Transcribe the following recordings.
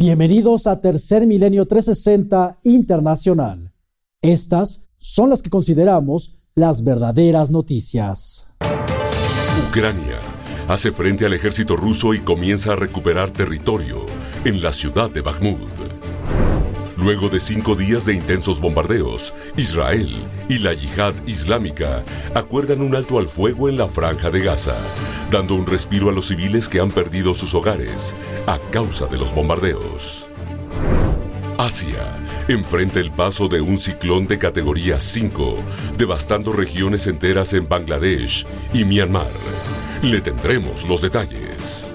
Bienvenidos a Tercer Milenio 360 Internacional. Estas son las que consideramos las verdaderas noticias. Ucrania hace frente al ejército ruso y comienza a recuperar territorio en la ciudad de Bakhmut. Luego de cinco días de intensos bombardeos, Israel y la yihad islámica acuerdan un alto al fuego en la franja de Gaza, dando un respiro a los civiles que han perdido sus hogares a causa de los bombardeos. Asia enfrenta el paso de un ciclón de categoría 5, devastando regiones enteras en Bangladesh y Myanmar. Le tendremos los detalles.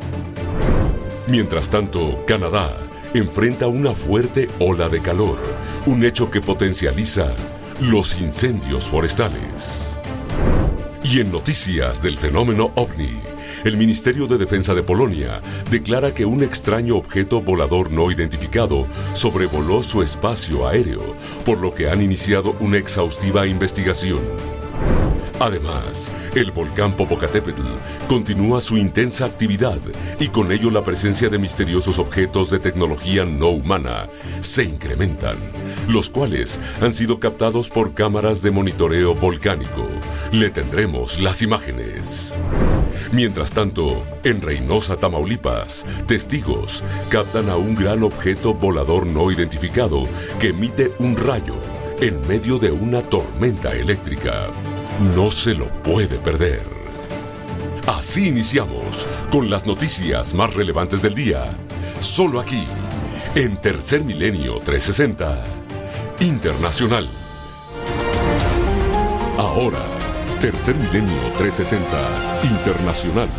Mientras tanto, Canadá enfrenta una fuerte ola de calor, un hecho que potencializa los incendios forestales. Y en noticias del fenómeno ovni, el Ministerio de Defensa de Polonia declara que un extraño objeto volador no identificado sobrevoló su espacio aéreo, por lo que han iniciado una exhaustiva investigación. Además, el volcán Popocatépetl continúa su intensa actividad y con ello la presencia de misteriosos objetos de tecnología no humana se incrementan, los cuales han sido captados por cámaras de monitoreo volcánico. Le tendremos las imágenes. Mientras tanto, en Reynosa, Tamaulipas, testigos captan a un gran objeto volador no identificado que emite un rayo en medio de una tormenta eléctrica. No se lo puede perder. Así iniciamos con las noticias más relevantes del día, solo aquí, en Tercer Milenio 360 Internacional. Ahora, Tercer Milenio 360 Internacional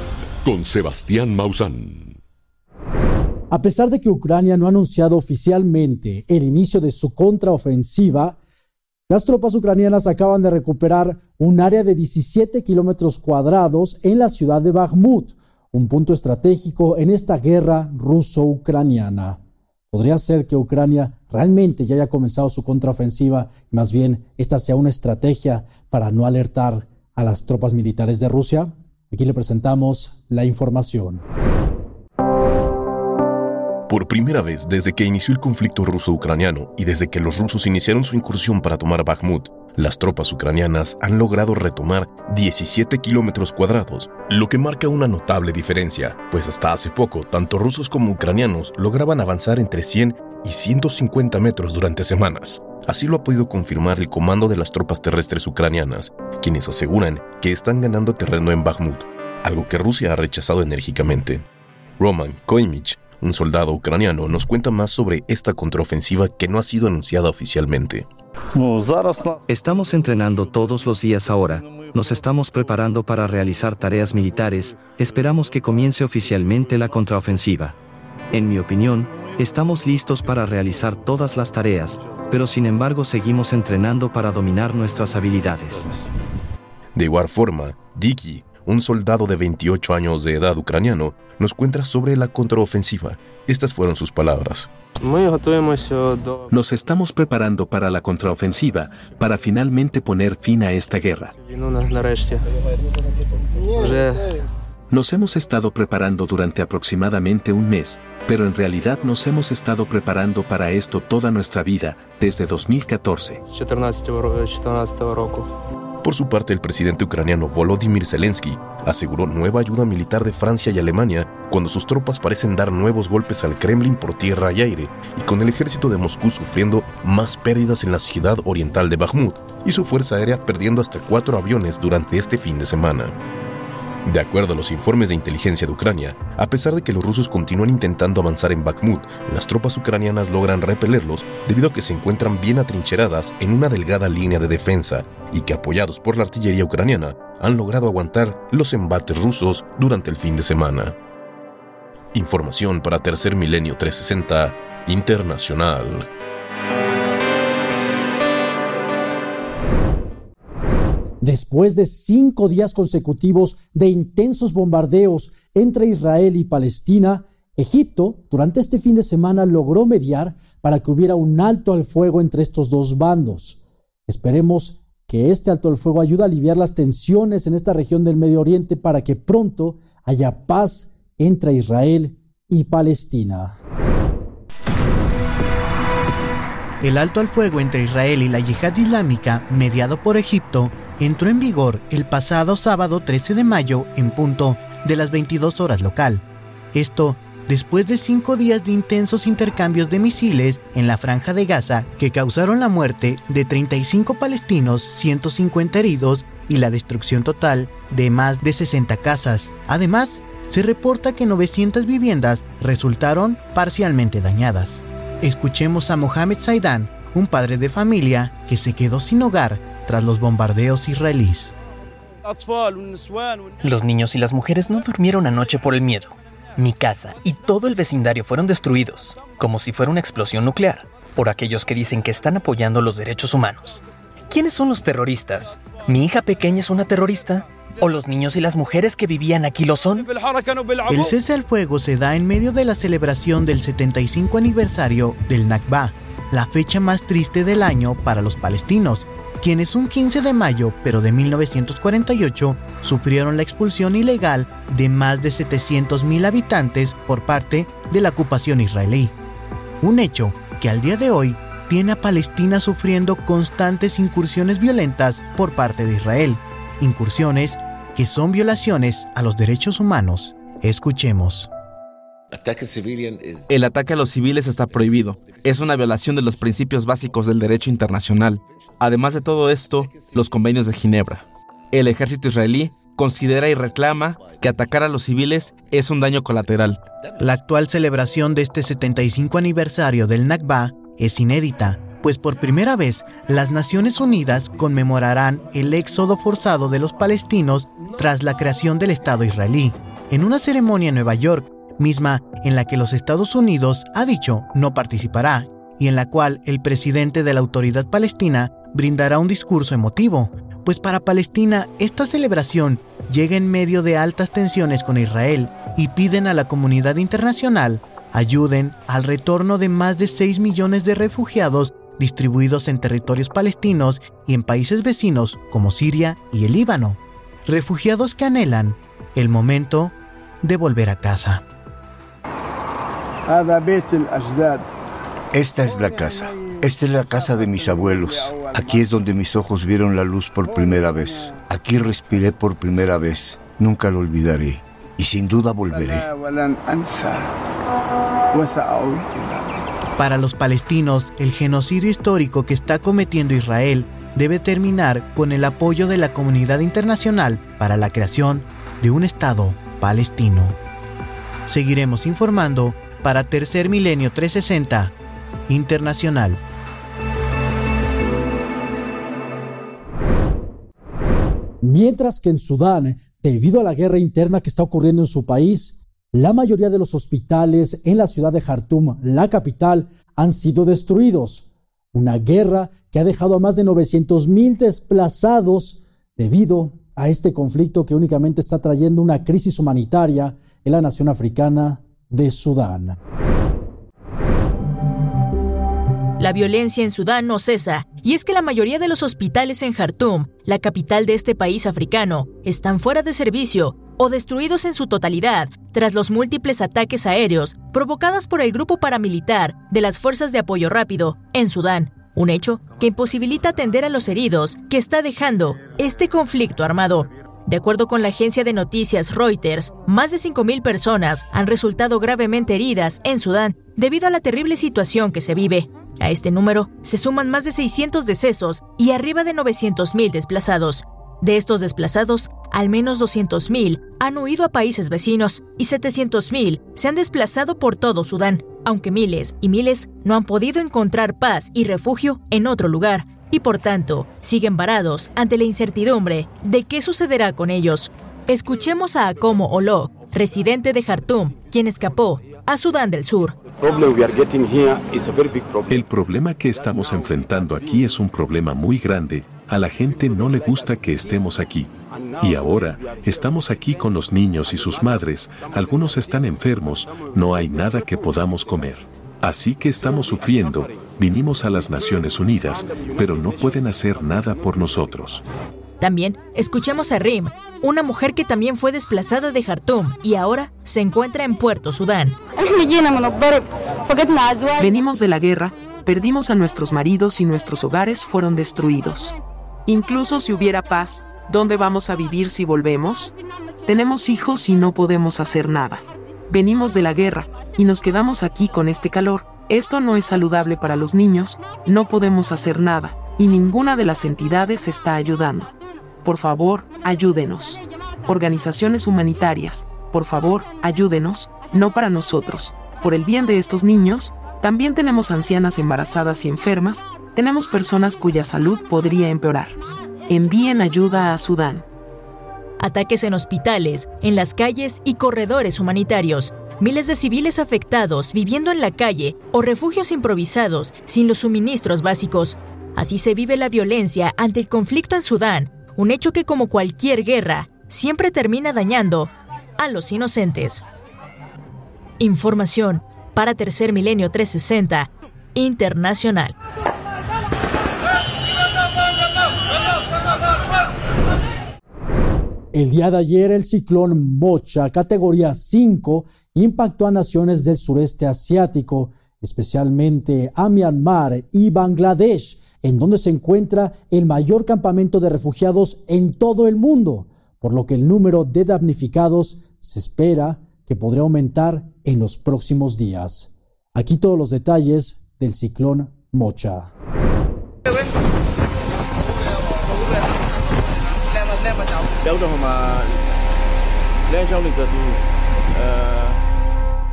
con Sebastián Maussan. A pesar de que Ucrania no ha anunciado oficialmente el inicio de su contraofensiva, las tropas ucranianas acaban de recuperar un área de 17 kilómetros cuadrados en la ciudad de Bakhmut, un punto estratégico en esta guerra ruso-ucraniana. Podría ser que Ucrania realmente ya haya comenzado su contraofensiva más bien esta sea una estrategia para no alertar a las tropas militares de Rusia. Aquí le presentamos la información. Por primera vez desde que inició el conflicto ruso-ucraniano y desde que los rusos iniciaron su incursión para tomar Bakhmut, las tropas ucranianas han logrado retomar 17 kilómetros cuadrados, lo que marca una notable diferencia, pues hasta hace poco tanto rusos como ucranianos lograban avanzar entre 100 y 150 metros durante semanas. Así lo ha podido confirmar el comando de las tropas terrestres ucranianas, quienes aseguran que están ganando terreno en Bakhmut, algo que Rusia ha rechazado enérgicamente. Roman Koimich, un soldado ucraniano, nos cuenta más sobre esta contraofensiva que no ha sido anunciada oficialmente. Estamos entrenando todos los días ahora, nos estamos preparando para realizar tareas militares, esperamos que comience oficialmente la contraofensiva. En mi opinión, estamos listos para realizar todas las tareas, pero sin embargo seguimos entrenando para dominar nuestras habilidades. De igual forma, Diki, un soldado de 28 años de edad ucraniano, nos cuenta sobre la contraofensiva. Estas fueron sus palabras. Nos estamos preparando para la contraofensiva, para finalmente poner fin a esta guerra. Nos hemos estado preparando durante aproximadamente un mes, pero en realidad nos hemos estado preparando para esto toda nuestra vida, desde 2014. Por su parte, el presidente ucraniano Volodymyr Zelensky aseguró nueva ayuda militar de Francia y Alemania cuando sus tropas parecen dar nuevos golpes al Kremlin por tierra y aire, y con el ejército de Moscú sufriendo más pérdidas en la ciudad oriental de Bakhmut y su fuerza aérea perdiendo hasta cuatro aviones durante este fin de semana. De acuerdo a los informes de inteligencia de Ucrania, a pesar de que los rusos continúan intentando avanzar en Bakhmut, las tropas ucranianas logran repelerlos debido a que se encuentran bien atrincheradas en una delgada línea de defensa y que apoyados por la artillería ucraniana han logrado aguantar los embates rusos durante el fin de semana. Información para Tercer Milenio 360 Internacional. Después de cinco días consecutivos de intensos bombardeos entre Israel y Palestina, Egipto durante este fin de semana logró mediar para que hubiera un alto al fuego entre estos dos bandos. Esperemos que este alto al fuego ayude a aliviar las tensiones en esta región del Medio Oriente para que pronto haya paz entre Israel y Palestina. El alto al fuego entre Israel y la yihad islámica, mediado por Egipto, entró en vigor el pasado sábado 13 de mayo en punto de las 22 horas local. Esto después de cinco días de intensos intercambios de misiles en la franja de Gaza que causaron la muerte de 35 palestinos, 150 heridos y la destrucción total de más de 60 casas. Además, se reporta que 900 viviendas resultaron parcialmente dañadas. Escuchemos a Mohamed Zaidan, un padre de familia que se quedó sin hogar tras los bombardeos israelíes. Los niños y las mujeres no durmieron anoche por el miedo. Mi casa y todo el vecindario fueron destruidos, como si fuera una explosión nuclear, por aquellos que dicen que están apoyando los derechos humanos. ¿Quiénes son los terroristas? ¿Mi hija pequeña es una terrorista? ¿O los niños y las mujeres que vivían aquí lo son? El cese al fuego se da en medio de la celebración del 75 aniversario del Nakba, la fecha más triste del año para los palestinos, quienes un 15 de mayo, pero de 1948, sufrieron la expulsión ilegal de más de 700.000 habitantes por parte de la ocupación israelí. Un hecho que al día de hoy tiene a Palestina sufriendo constantes incursiones violentas por parte de Israel, incursiones que son violaciones a los derechos humanos. Escuchemos. El ataque a los civiles está prohibido. Es una violación de los principios básicos del derecho internacional. Además de todo esto, los convenios de Ginebra. El ejército israelí considera y reclama que atacar a los civiles es un daño colateral. La actual celebración de este 75 aniversario del Nakba es inédita, pues por primera vez las Naciones Unidas conmemorarán el éxodo forzado de los palestinos tras la creación del Estado israelí. En una ceremonia en Nueva York, misma en la que los Estados Unidos ha dicho no participará y en la cual el presidente de la autoridad palestina brindará un discurso emotivo, pues para Palestina esta celebración llega en medio de altas tensiones con Israel y piden a la comunidad internacional ayuden al retorno de más de 6 millones de refugiados distribuidos en territorios palestinos y en países vecinos como Siria y el Líbano. Refugiados que anhelan el momento de volver a casa. Esta es la casa. Esta es la casa de mis abuelos. Aquí es donde mis ojos vieron la luz por primera vez. Aquí respiré por primera vez. Nunca lo olvidaré. Y sin duda volveré. Para los palestinos, el genocidio histórico que está cometiendo Israel debe terminar con el apoyo de la comunidad internacional para la creación de un Estado palestino. Seguiremos informando para Tercer Milenio 360 Internacional. Mientras que en Sudán, debido a la guerra interna que está ocurriendo en su país, la mayoría de los hospitales en la ciudad de Jartum, la capital, han sido destruidos. Una guerra que ha dejado a más de 900.000 desplazados debido a este conflicto que únicamente está trayendo una crisis humanitaria en la nación africana de Sudán. La violencia en Sudán no cesa, y es que la mayoría de los hospitales en Jartum, la capital de este país africano, están fuera de servicio o destruidos en su totalidad tras los múltiples ataques aéreos provocados por el grupo paramilitar de las Fuerzas de Apoyo Rápido en Sudán, un hecho que imposibilita atender a los heridos que está dejando este conflicto armado. De acuerdo con la agencia de noticias Reuters, más de 5.000 personas han resultado gravemente heridas en Sudán debido a la terrible situación que se vive. A este número se suman más de 600 decesos y arriba de 900.000 desplazados. De estos desplazados, al menos 200.000 han huido a países vecinos y 700.000 se han desplazado por todo Sudán, aunque miles y miles no han podido encontrar paz y refugio en otro lugar y por tanto siguen varados ante la incertidumbre de qué sucederá con ellos. Escuchemos a Akomo Olo, residente de Jartum, quien escapó a Sudán del Sur. El problema que estamos enfrentando aquí es un problema muy grande. A la gente no le gusta que estemos aquí. Y ahora estamos aquí con los niños y sus madres. Algunos están enfermos. No hay nada que podamos comer. Así que estamos sufriendo, vinimos a las Naciones Unidas, pero no pueden hacer nada por nosotros. También escuchemos a Rim, una mujer que también fue desplazada de Jartum y ahora se encuentra en Puerto Sudán. Venimos de la guerra Perdimos a nuestros maridos y nuestros hogares fueron destruidos. Incluso si hubiera paz, ¿dónde vamos a vivir si volvemos? Tenemos hijos y no podemos hacer nada. Venimos de la guerra y nos quedamos aquí con este calor. Esto no es saludable para los niños, no podemos hacer nada y ninguna de las entidades está ayudando. Por favor, ayúdenos. Organizaciones humanitarias, por favor, ayúdenos, no para nosotros. Por el bien de estos niños, también tenemos ancianas embarazadas y enfermas, tenemos personas cuya salud podría empeorar. Envíen ayuda a Sudán. Ataques en hospitales, en las calles y corredores humanitarios. Miles de civiles afectados viviendo en la calle o refugios improvisados sin los suministros básicos. Así se vive la violencia ante el conflicto en Sudán, un hecho que como cualquier guerra siempre termina dañando a los inocentes. Información para Tercer Milenio 360 Internacional. El día de ayer el ciclón Mocha, categoría 5, impactó a naciones del sureste asiático, especialmente a Myanmar y Bangladesh, en donde se encuentra el mayor campamento de refugiados en todo el mundo, por lo que el número de damnificados se espera que podría aumentar en los próximos días. Aquí todos los detalles del ciclón Mocha.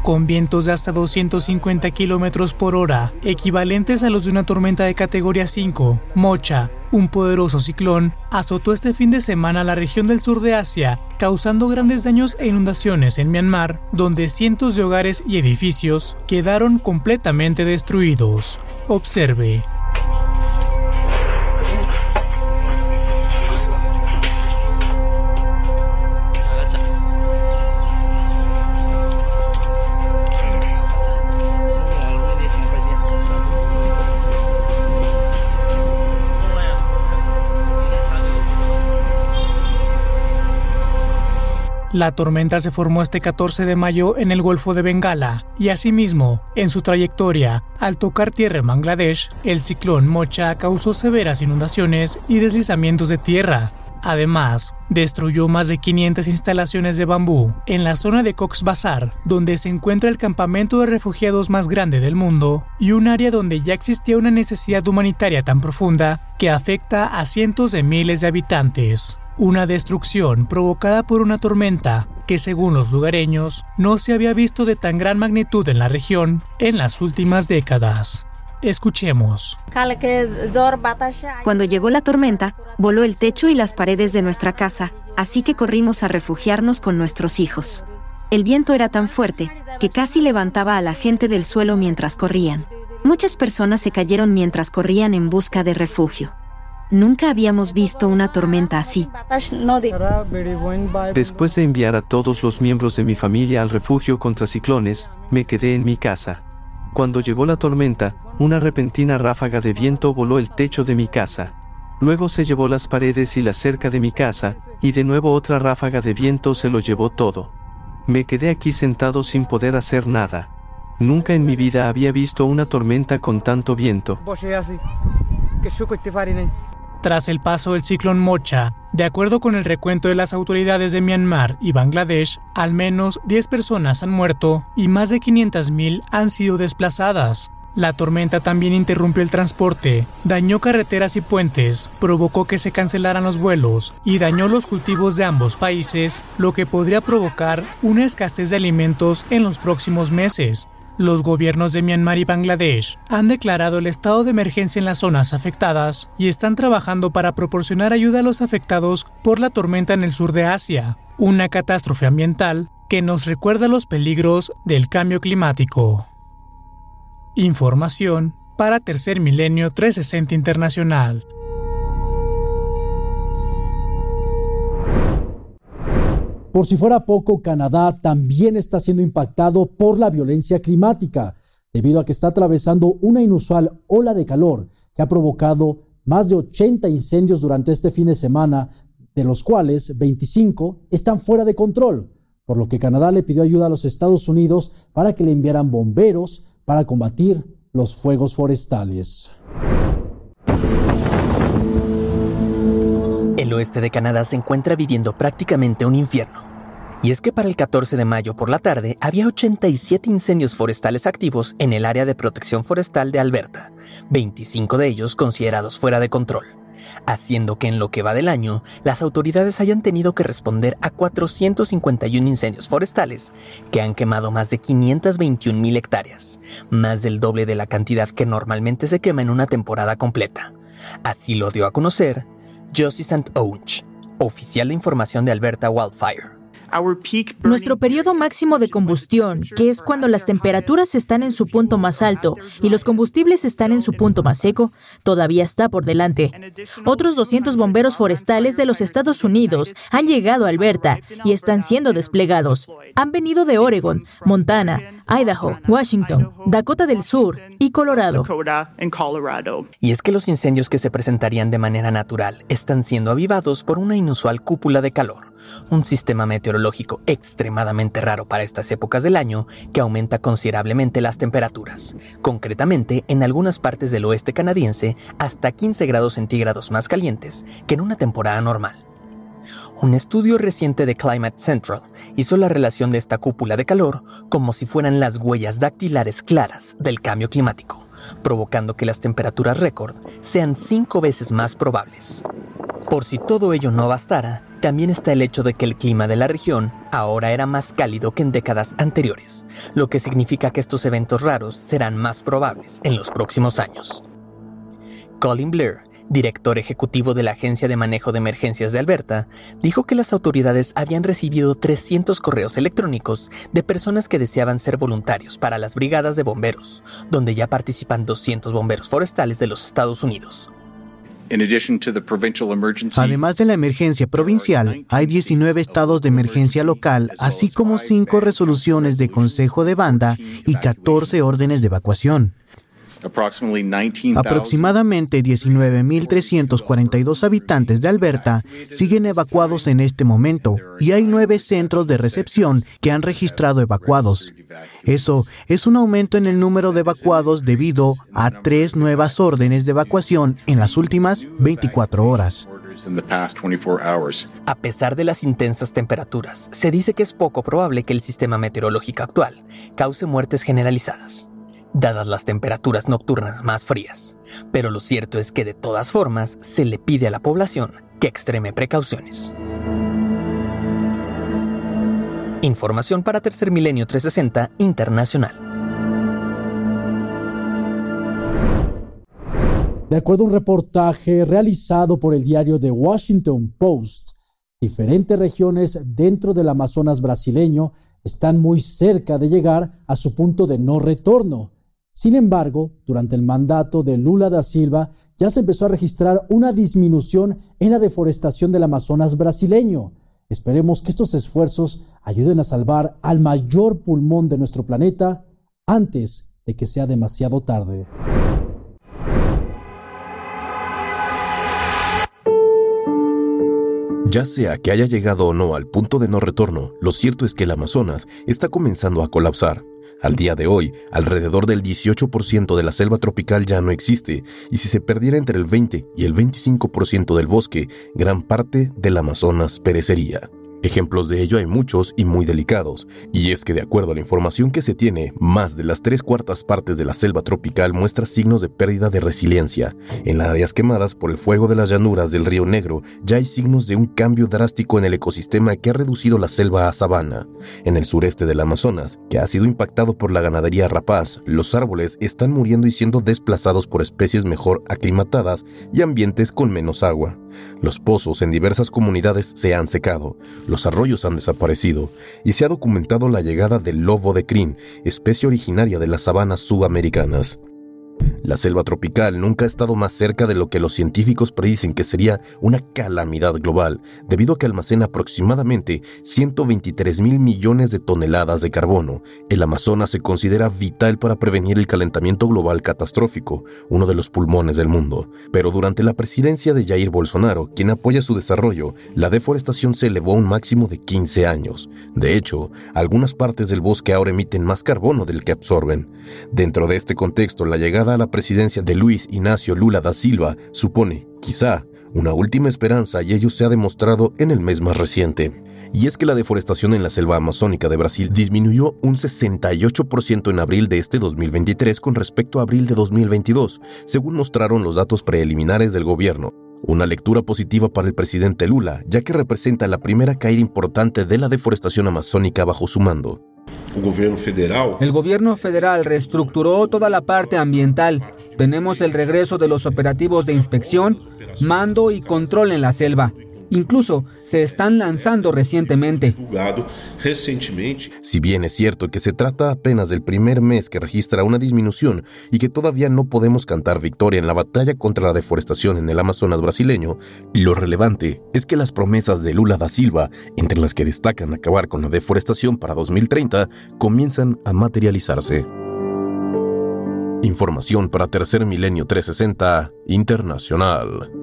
Con vientos de hasta 250 kilómetros por hora, equivalentes a los de una tormenta de categoría 5, Mocha, un poderoso ciclón, azotó este fin de semana la región del sur de Asia, causando grandes daños e inundaciones en Myanmar, donde cientos de hogares y edificios quedaron completamente destruidos. Observe. La tormenta se formó este 14 de mayo en el Golfo de Bengala y asimismo, en su trayectoria, al tocar tierra en Bangladesh, el ciclón Mocha causó severas inundaciones y deslizamientos de tierra. Además, destruyó más de 500 instalaciones de bambú en la zona de Cox's Bazar, donde se encuentra el campamento de refugiados más grande del mundo y un área donde ya existía una necesidad humanitaria tan profunda que afecta a cientos de miles de habitantes una destrucción provocada por una tormenta que según los lugareños no se había visto de tan gran magnitud en la región en las últimas décadas. Escuchemos. Cuando llegó la tormenta, voló el techo y las paredes de nuestra casa, así que corrimos a refugiarnos con nuestros hijos. El viento era tan fuerte que casi levantaba a la gente del suelo mientras corrían. Muchas personas se cayeron mientras corrían en busca de refugio. Nunca habíamos visto una tormenta así. Después de enviar a todos los miembros de mi familia al refugio contra ciclones, me quedé en mi casa. Cuando llegó la tormenta, una repentina ráfaga de viento voló el techo de mi casa. Luego se llevó las paredes y la cerca de mi casa, y de nuevo otra ráfaga de viento se lo llevó todo. Me quedé aquí sentado sin poder hacer nada. Nunca en mi vida había visto una tormenta con tanto viento. Tras el paso del ciclón Mocha, de acuerdo con el recuento de las autoridades de Myanmar y Bangladesh, al menos 10 personas han muerto y más de 500.000 han sido desplazadas. La tormenta también interrumpió el transporte, dañó carreteras y puentes, provocó que se cancelaran los vuelos y dañó los cultivos de ambos países, lo que podría provocar una escasez de alimentos en los próximos meses, los gobiernos de Myanmar y Bangladesh han declarado el estado de emergencia en las zonas afectadas y están trabajando para proporcionar ayuda a los afectados por la tormenta en el sur de Asia, una catástrofe ambiental que nos recuerda los peligros del cambio climático. Información para Tercer Milenio 360 Internacional. Por si fuera poco, Canadá también está siendo impactado por la violencia climática, debido a que está atravesando una inusual ola de calor que ha provocado más de 80 incendios durante este fin de semana, de los cuales 25 están fuera de control, por lo que Canadá le pidió ayuda a los Estados Unidos para que le enviaran bomberos para combatir los fuegos forestales. Oeste de Canadá se encuentra viviendo prácticamente un infierno. Y es que para el 14 de mayo por la tarde había 87 incendios forestales activos en el área de protección forestal de Alberta, 25 de ellos considerados fuera de control, haciendo que en lo que va del año las autoridades hayan tenido que responder a 451 incendios forestales que han quemado más de 521 mil hectáreas, más del doble de la cantidad que normalmente se quema en una temporada completa. Así lo dio a conocer Josie St. Onge, oficial de información de Alberta Wildfire. Nuestro periodo máximo de combustión, que es cuando las temperaturas están en su punto más alto y los combustibles están en su punto más seco, todavía está por delante. Otros 200 bomberos forestales de los Estados Unidos han llegado a Alberta y están siendo desplegados. Han venido de Oregon, Montana, Idaho, Washington, Dakota del Sur y Colorado. Y es que los incendios que se presentarían de manera natural están siendo avivados por una inusual cúpula de calor un sistema meteorológico extremadamente raro para estas épocas del año que aumenta considerablemente las temperaturas, concretamente en algunas partes del oeste canadiense hasta 15 grados centígrados más calientes que en una temporada normal. Un estudio reciente de Climate Central hizo la relación de esta cúpula de calor como si fueran las huellas dactilares claras del cambio climático, provocando que las temperaturas récord sean cinco veces más probables. Por si todo ello no bastara, también está el hecho de que el clima de la región ahora era más cálido que en décadas anteriores, lo que significa que estos eventos raros serán más probables en los próximos años. Colin Blair, director ejecutivo de la Agencia de Manejo de Emergencias de Alberta, dijo que las autoridades habían recibido 300 correos electrónicos de personas que deseaban ser voluntarios para las brigadas de bomberos, donde ya participan 200 bomberos forestales de los Estados Unidos. Además de la emergencia provincial, hay 19 estados de emergencia local, así como 5 resoluciones de Consejo de Banda y 14 órdenes de evacuación. Aproximadamente 19.342 habitantes de Alberta siguen evacuados en este momento y hay nueve centros de recepción que han registrado evacuados. Eso es un aumento en el número de evacuados debido a tres nuevas órdenes de evacuación en las últimas 24 horas. A pesar de las intensas temperaturas, se dice que es poco probable que el sistema meteorológico actual cause muertes generalizadas dadas las temperaturas nocturnas más frías. Pero lo cierto es que de todas formas se le pide a la población que extreme precauciones. Información para Tercer Milenio 360 Internacional. De acuerdo a un reportaje realizado por el diario The Washington Post, diferentes regiones dentro del Amazonas brasileño están muy cerca de llegar a su punto de no retorno sin embargo, durante el mandato de Lula da Silva ya se empezó a registrar una disminución en la deforestación del Amazonas brasileño. Esperemos que estos esfuerzos ayuden a salvar al mayor pulmón de nuestro planeta antes de que sea demasiado tarde. Ya sea que haya llegado o no al punto de no retorno, lo cierto es que el Amazonas está comenzando a colapsar. Al día de hoy, alrededor del 18% de la selva tropical ya no existe, y si se perdiera entre el 20 y el 25% del bosque, gran parte del Amazonas perecería. Ejemplos de ello hay muchos y muy delicados, y es que de acuerdo a la información que se tiene, más de las tres cuartas partes de la selva tropical muestra signos de pérdida de resiliencia. En las áreas quemadas por el fuego de las llanuras del río Negro ya hay signos de un cambio drástico en el ecosistema que ha reducido la selva a sabana. En el sureste del Amazonas, que ha sido impactado por la ganadería rapaz, los árboles están muriendo y siendo desplazados por especies mejor aclimatadas y ambientes con menos agua. Los pozos en diversas comunidades se han secado, los arroyos han desaparecido y se ha documentado la llegada del lobo de crin, especie originaria de las sabanas sudamericanas. La selva tropical nunca ha estado más cerca de lo que los científicos predicen que sería una calamidad global, debido a que almacena aproximadamente 123 mil millones de toneladas de carbono. El Amazonas se considera vital para prevenir el calentamiento global catastrófico, uno de los pulmones del mundo. Pero durante la presidencia de Jair Bolsonaro, quien apoya su desarrollo, la deforestación se elevó a un máximo de 15 años. De hecho, algunas partes del bosque ahora emiten más carbono del que absorben. Dentro de este contexto, la llegada la presidencia de Luis Ignacio Lula da Silva supone, quizá, una última esperanza y ello se ha demostrado en el mes más reciente. Y es que la deforestación en la selva amazónica de Brasil disminuyó un 68% en abril de este 2023 con respecto a abril de 2022, según mostraron los datos preliminares del gobierno. Una lectura positiva para el presidente Lula, ya que representa la primera caída importante de la deforestación amazónica bajo su mando. El gobierno federal reestructuró toda la parte ambiental. Tenemos el regreso de los operativos de inspección, mando y control en la selva. Incluso se están lanzando recientemente. Si bien es cierto que se trata apenas del primer mes que registra una disminución y que todavía no podemos cantar victoria en la batalla contra la deforestación en el Amazonas brasileño, lo relevante es que las promesas de Lula da Silva, entre las que destacan acabar con la deforestación para 2030, comienzan a materializarse. Información para Tercer Milenio 360 Internacional.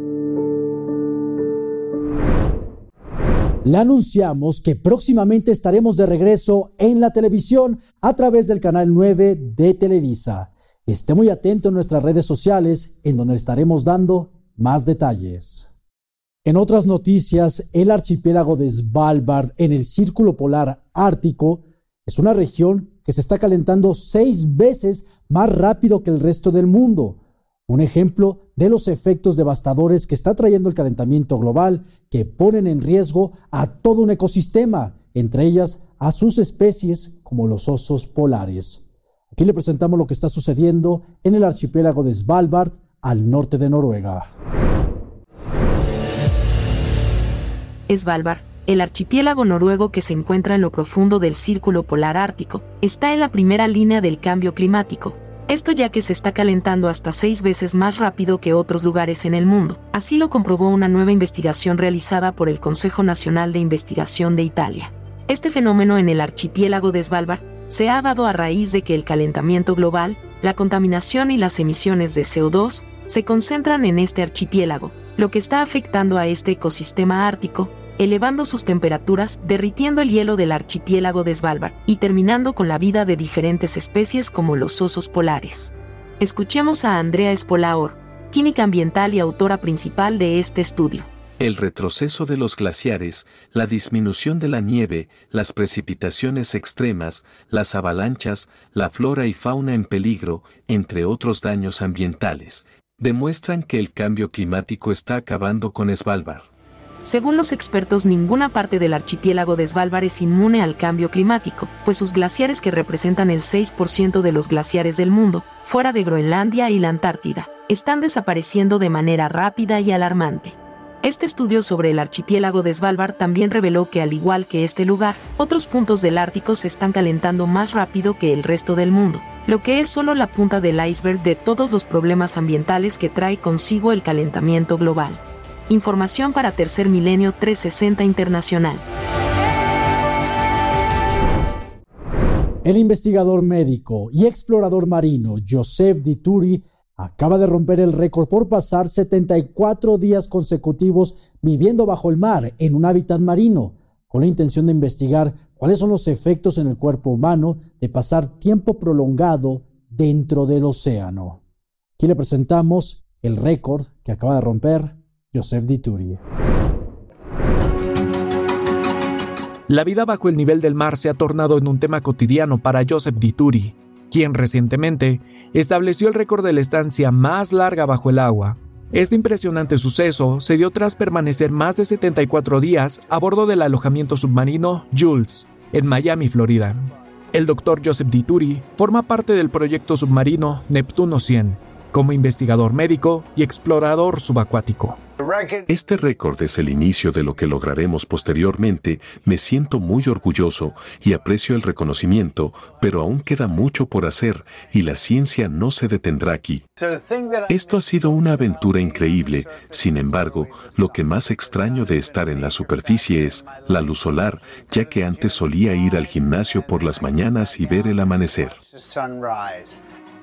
Le anunciamos que próximamente estaremos de regreso en la televisión a través del canal 9 de Televisa. Esté muy atento en nuestras redes sociales en donde estaremos dando más detalles. En otras noticias, el archipiélago de Svalbard en el Círculo Polar Ártico es una región que se está calentando seis veces más rápido que el resto del mundo un ejemplo de los efectos devastadores que está trayendo el calentamiento global que ponen en riesgo a todo un ecosistema, entre ellas a sus especies como los osos polares. Aquí le presentamos lo que está sucediendo en el archipiélago de Svalbard, al norte de Noruega. Svalbard, el archipiélago noruego que se encuentra en lo profundo del Círculo Polar Ártico, está en la primera línea del cambio climático, esto ya que se está calentando hasta seis veces más rápido que otros lugares en el mundo. Así lo comprobó una nueva investigación realizada por el Consejo Nacional de Investigación de Italia. Este fenómeno en el archipiélago de Svalbard se ha dado a raíz de que el calentamiento global, la contaminación y las emisiones de CO2 se concentran en este archipiélago, lo que está afectando a este ecosistema ártico elevando sus temperaturas, derritiendo el hielo del archipiélago de Svalbard y terminando con la vida de diferentes especies como los osos polares. Escuchemos a Andrea Espolaor, química ambiental y autora principal de este estudio. El retroceso de los glaciares, la disminución de la nieve, las precipitaciones extremas, las avalanchas, la flora y fauna en peligro, entre otros daños ambientales, demuestran que el cambio climático está acabando con Svalbard. Según los expertos, ninguna parte del archipiélago de Svalbard es inmune al cambio climático, pues sus glaciares que representan el 6% de los glaciares del mundo, fuera de Groenlandia y la Antártida, están desapareciendo de manera rápida y alarmante. Este estudio sobre el archipiélago de Svalbard también reveló que al igual que este lugar, otros puntos del Ártico se están calentando más rápido que el resto del mundo, lo que es solo la punta del iceberg de todos los problemas ambientales que trae consigo el calentamiento global. Información para Tercer Milenio 360 Internacional. El investigador médico y explorador marino Joseph Dituri acaba de romper el récord por pasar 74 días consecutivos viviendo bajo el mar en un hábitat marino, con la intención de investigar cuáles son los efectos en el cuerpo humano de pasar tiempo prolongado dentro del océano. Aquí le presentamos el récord que acaba de romper Joseph Dituri. La vida bajo el nivel del mar se ha tornado en un tema cotidiano para Joseph Dituri, quien recientemente estableció el récord de la estancia más larga bajo el agua. Este impresionante suceso se dio tras permanecer más de 74 días a bordo del alojamiento submarino Jules, en Miami, Florida. El doctor Joseph Dituri forma parte del proyecto submarino Neptuno 100, como investigador médico y explorador subacuático. Este récord es el inicio de lo que lograremos posteriormente. Me siento muy orgulloso y aprecio el reconocimiento, pero aún queda mucho por hacer y la ciencia no se detendrá aquí. Esto ha sido una aventura increíble. Sin embargo, lo que más extraño de estar en la superficie es la luz solar, ya que antes solía ir al gimnasio por las mañanas y ver el amanecer.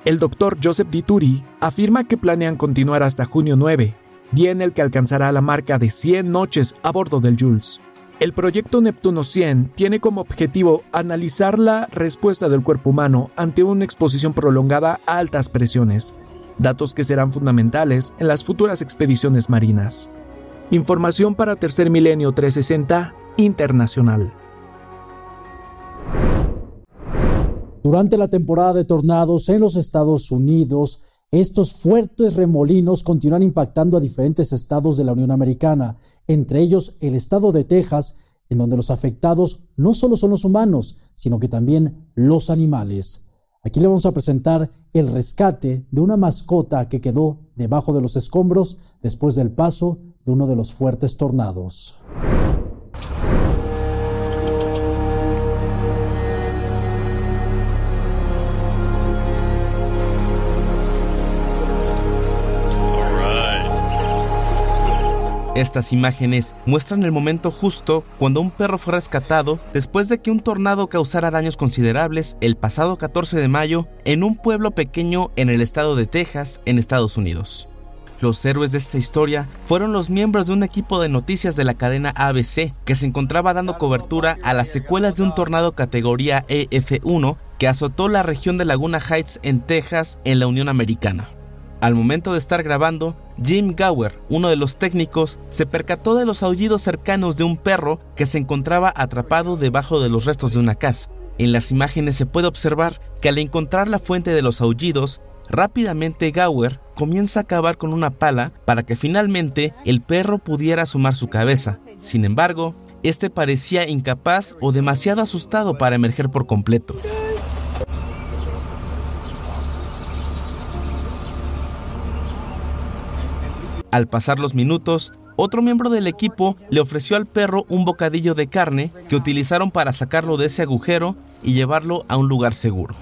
El doctor Joseph Dituri afirma que planean continuar hasta junio 9, día en el que alcanzará la marca de 100 noches a bordo del Jules. El proyecto Neptuno 100 tiene como objetivo analizar la respuesta del cuerpo humano ante una exposición prolongada a altas presiones, datos que serán fundamentales en las futuras expediciones marinas. Información para Tercer Milenio 360 Internacional. Durante la temporada de tornados en los Estados Unidos, estos fuertes remolinos continúan impactando a diferentes estados de la Unión Americana, entre ellos el estado de Texas, en donde los afectados no solo son los humanos, sino que también los animales. Aquí le vamos a presentar el rescate de una mascota que quedó debajo de los escombros después del paso de uno de los fuertes tornados. Estas imágenes muestran el momento justo cuando un perro fue rescatado después de que un tornado causara daños considerables el pasado 14 de mayo en un pueblo pequeño en el estado de Texas, en Estados Unidos. Los héroes de esta historia fueron los miembros de un equipo de noticias de la cadena ABC que se encontraba dando cobertura a las secuelas de un tornado categoría EF1 que azotó la región de Laguna Heights en Texas en la Unión Americana. Al momento de estar grabando, Jim Gower, uno de los técnicos, se percató de los aullidos cercanos de un perro que se encontraba atrapado debajo de los restos de una casa. En las imágenes se puede observar que al encontrar la fuente de los aullidos, rápidamente Gower comienza a cavar con una pala para que finalmente el perro pudiera asomar su cabeza. Sin embargo, este parecía incapaz o demasiado asustado para emerger por completo. Al pasar los minutos, otro miembro del equipo le ofreció al perro un bocadillo de carne que utilizaron para sacarlo de ese agujero y llevarlo a un lugar seguro.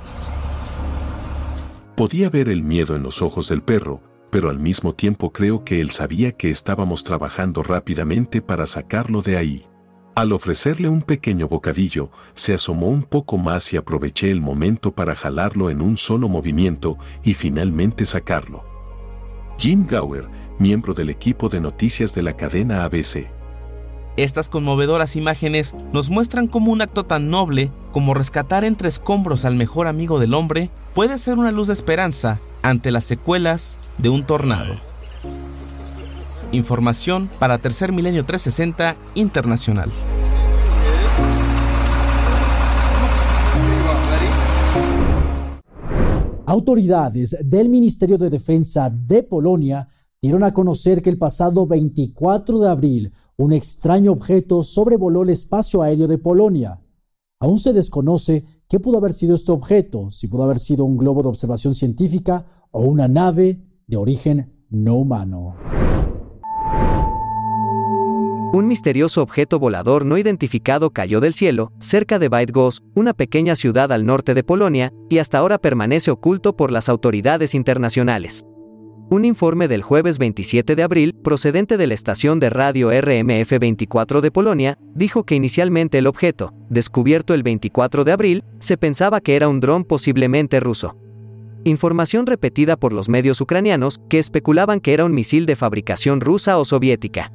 Podía ver el miedo en los ojos del perro, pero al mismo tiempo creo que él sabía que estábamos trabajando rápidamente para sacarlo de ahí. Al ofrecerle un pequeño bocadillo, se asomó un poco más y aproveché el momento para jalarlo en un solo movimiento y finalmente sacarlo. Jim Gower miembro del equipo de noticias de la cadena ABC. Estas conmovedoras imágenes nos muestran cómo un acto tan noble como rescatar entre escombros al mejor amigo del hombre puede ser una luz de esperanza ante las secuelas de un tornado. Información para Tercer Milenio 360 Internacional. Autoridades del Ministerio de Defensa de Polonia dieron a conocer que el pasado 24 de abril un extraño objeto sobrevoló el espacio aéreo de Polonia. Aún se desconoce qué pudo haber sido este objeto, si pudo haber sido un globo de observación científica o una nave de origen no humano. Un misterioso objeto volador no identificado cayó del cielo, cerca de Bydgoszcz, una pequeña ciudad al norte de Polonia, y hasta ahora permanece oculto por las autoridades internacionales. Un informe del jueves 27 de abril, procedente de la estación de radio RMF 24 de Polonia, dijo que inicialmente el objeto, descubierto el 24 de abril, se pensaba que era un dron posiblemente ruso. Información repetida por los medios ucranianos que especulaban que era un misil de fabricación rusa o soviética.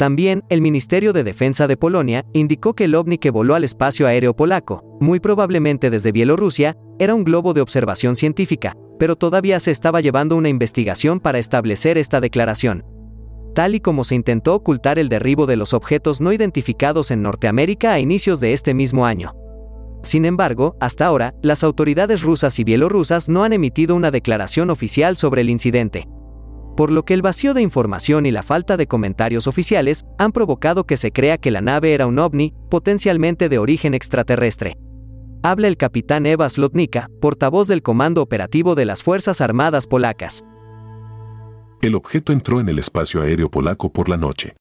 También, el Ministerio de Defensa de Polonia indicó que el ovni que voló al espacio aéreo polaco, muy probablemente desde Bielorrusia, era un globo de observación científica, pero todavía se estaba llevando una investigación para establecer esta declaración. Tal y como se intentó ocultar el derribo de los objetos no identificados en Norteamérica a inicios de este mismo año. Sin embargo, hasta ahora, las autoridades rusas y bielorrusas no han emitido una declaración oficial sobre el incidente. Por lo que el vacío de información y la falta de comentarios oficiales han provocado que se crea que la nave era un ovni, potencialmente de origen extraterrestre. Habla el capitán Eva Slotnica, portavoz del Comando Operativo de las Fuerzas Armadas Polacas. El objeto entró en el espacio aéreo polaco por la noche.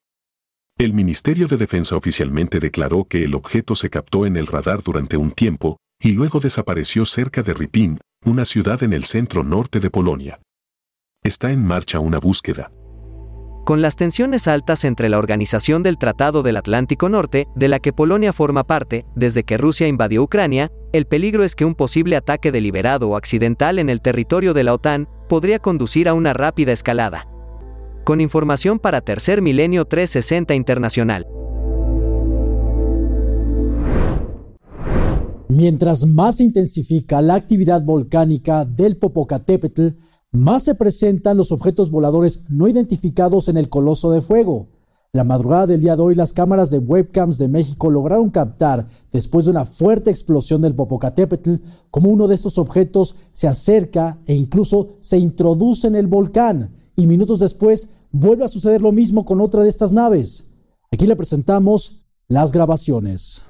El Ministerio de Defensa oficialmente declaró que el objeto se captó en el radar durante un tiempo y luego desapareció cerca de Ripin, una ciudad en el centro norte de Polonia. Está en marcha una búsqueda. Con las tensiones altas entre la Organización del Tratado del Atlántico Norte, de la que Polonia forma parte, desde que Rusia invadió Ucrania, el peligro es que un posible ataque deliberado o accidental en el territorio de la OTAN podría conducir a una rápida escalada. Con información para Tercer Milenio 360 Internacional. Mientras más se intensifica la actividad volcánica del Popocatépetl, más se presentan los objetos voladores no identificados en el coloso de fuego. La madrugada del día de hoy, las cámaras de webcams de México lograron captar, después de una fuerte explosión del Popocatépetl, como uno de estos objetos se acerca e incluso se introduce en el volcán. Y minutos después vuelve a suceder lo mismo con otra de estas naves. Aquí le presentamos las grabaciones.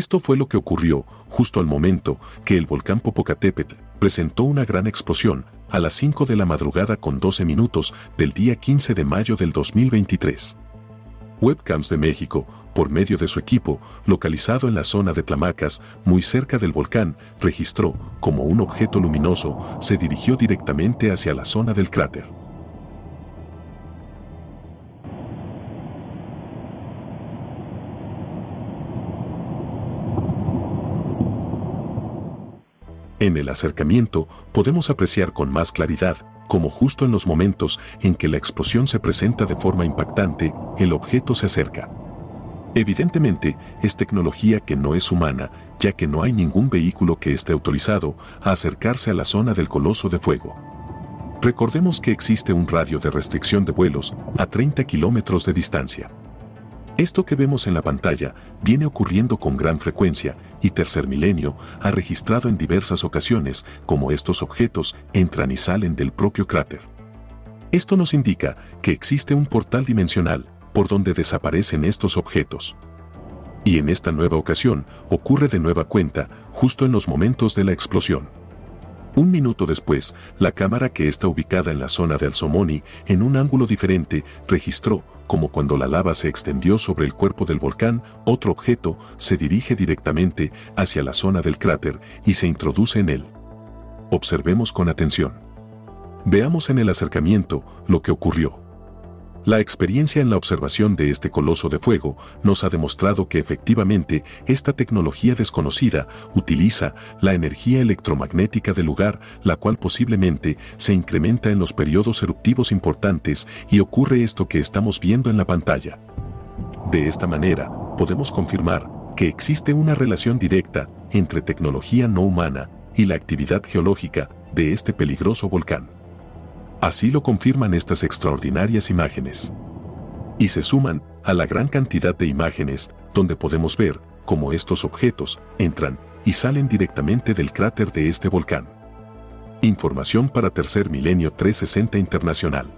Esto fue lo que ocurrió justo al momento que el volcán Popocatépetl presentó una gran explosión a las 5 de la madrugada con 12 minutos del día 15 de mayo del 2023. Webcams de México, por medio de su equipo, localizado en la zona de Tlamacas, muy cerca del volcán, registró como un objeto luminoso se dirigió directamente hacia la zona del cráter. En el acercamiento podemos apreciar con más claridad como justo en los momentos en que la explosión se presenta de forma impactante, el objeto se acerca. Evidentemente, es tecnología que no es humana, ya que no hay ningún vehículo que esté autorizado a acercarse a la zona del coloso de fuego. Recordemos que existe un radio de restricción de vuelos a 30 kilómetros de distancia. Esto que vemos en la pantalla viene ocurriendo con gran frecuencia y Tercer Milenio ha registrado en diversas ocasiones cómo estos objetos entran y salen del propio cráter. Esto nos indica que existe un portal dimensional por donde desaparecen estos objetos. Y en esta nueva ocasión ocurre de nueva cuenta justo en los momentos de la explosión. Un minuto después, la cámara que está ubicada en la zona de Alzomoni, en un ángulo diferente, registró como cuando la lava se extendió sobre el cuerpo del volcán, otro objeto se dirige directamente hacia la zona del cráter y se introduce en él. Observemos con atención. Veamos en el acercamiento lo que ocurrió. La experiencia en la observación de este coloso de fuego nos ha demostrado que efectivamente esta tecnología desconocida utiliza la energía electromagnética del lugar, la cual posiblemente se incrementa en los periodos eruptivos importantes y ocurre esto que estamos viendo en la pantalla. De esta manera, podemos confirmar que existe una relación directa entre tecnología no humana y la actividad geológica de este peligroso volcán. Así lo confirman estas extraordinarias imágenes. Y se suman a la gran cantidad de imágenes donde podemos ver cómo estos objetos entran y salen directamente del cráter de este volcán. Información para Tercer Milenio 360 Internacional.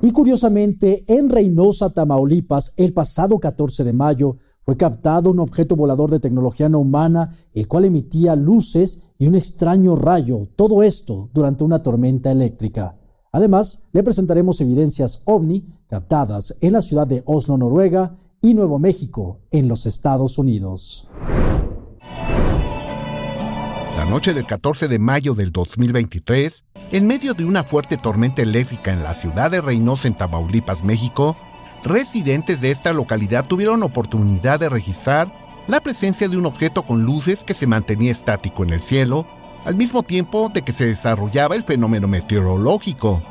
Y curiosamente, en Reynosa, Tamaulipas, el pasado 14 de mayo, fue captado un objeto volador de tecnología no humana, el cual emitía luces y un extraño rayo, todo esto durante una tormenta eléctrica. Además, le presentaremos evidencias ovni captadas en la ciudad de Oslo, Noruega, y Nuevo México, en los Estados Unidos. La noche del 14 de mayo del 2023, en medio de una fuerte tormenta eléctrica en la ciudad de Reynosa, en Tamaulipas, México, residentes de esta localidad tuvieron oportunidad de registrar la presencia de un objeto con luces que se mantenía estático en el cielo, al mismo tiempo de que se desarrollaba el fenómeno meteorológico.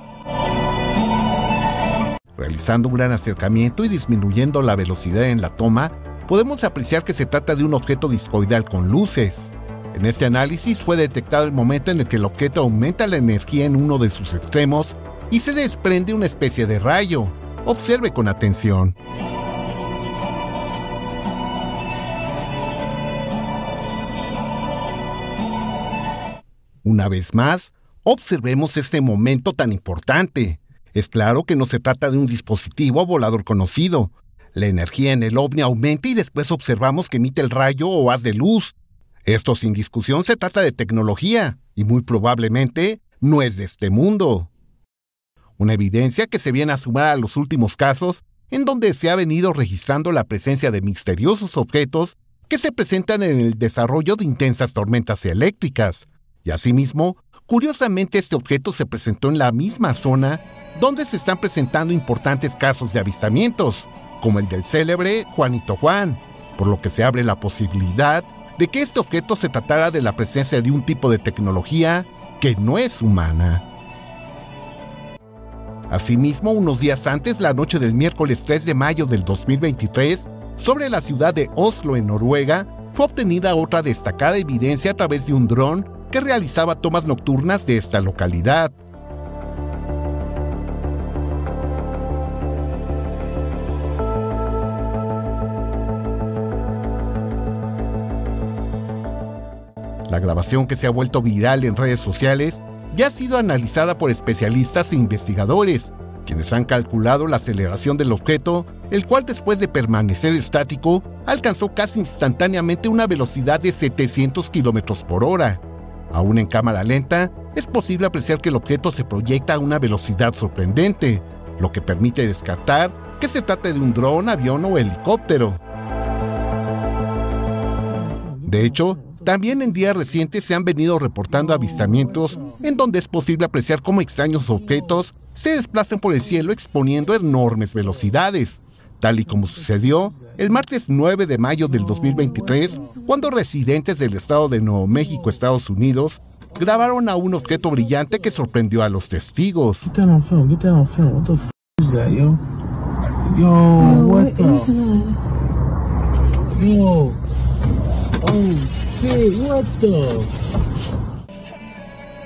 Realizando un gran acercamiento y disminuyendo la velocidad en la toma, podemos apreciar que se trata de un objeto discoidal con luces. En este análisis fue detectado el momento en el que el objeto aumenta la energía en uno de sus extremos y se desprende una especie de rayo. Observe con atención. Una vez más, observemos este momento tan importante. Es claro que no se trata de un dispositivo volador conocido. La energía en el ovni aumenta y después observamos que emite el rayo o haz de luz. Esto sin discusión se trata de tecnología y muy probablemente no es de este mundo. Una evidencia que se viene a sumar a los últimos casos en donde se ha venido registrando la presencia de misteriosos objetos que se presentan en el desarrollo de intensas tormentas eléctricas. Y asimismo, curiosamente este objeto se presentó en la misma zona donde se están presentando importantes casos de avistamientos, como el del célebre Juanito Juan, por lo que se abre la posibilidad de que este objeto se tratara de la presencia de un tipo de tecnología que no es humana. Asimismo, unos días antes, la noche del miércoles 3 de mayo del 2023, sobre la ciudad de Oslo, en Noruega, fue obtenida otra destacada evidencia a través de un dron que realizaba tomas nocturnas de esta localidad. La grabación que se ha vuelto viral en redes sociales ya ha sido analizada por especialistas e investigadores, quienes han calculado la aceleración del objeto, el cual después de permanecer estático, alcanzó casi instantáneamente una velocidad de 700 km por hora. Aún en cámara lenta, es posible apreciar que el objeto se proyecta a una velocidad sorprendente, lo que permite descartar que se trate de un dron, avión o helicóptero. De hecho, también en días recientes se han venido reportando avistamientos en donde es posible apreciar cómo extraños objetos se desplazan por el cielo exponiendo enormes velocidades, tal y como sucedió el martes 9 de mayo del 2023, cuando residentes del estado de Nuevo México, Estados Unidos, grabaron a un objeto brillante que sorprendió a los testigos.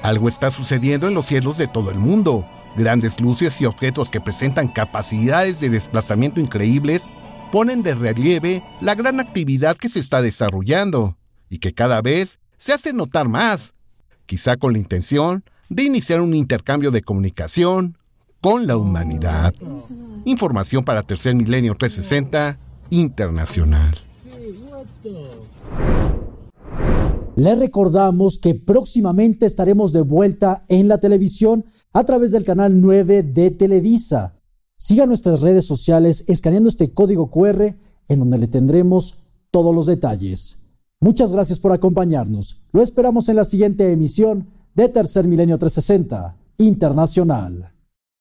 Algo está sucediendo en los cielos de todo el mundo. Grandes luces y objetos que presentan capacidades de desplazamiento increíbles ponen de relieve la gran actividad que se está desarrollando y que cada vez se hace notar más, quizá con la intención de iniciar un intercambio de comunicación con la humanidad. Información para Tercer Milenio 360 Internacional. Le recordamos que próximamente estaremos de vuelta en la televisión a través del canal 9 de Televisa. Siga nuestras redes sociales escaneando este código QR en donde le tendremos todos los detalles. Muchas gracias por acompañarnos. Lo esperamos en la siguiente emisión de Tercer Milenio 360 Internacional.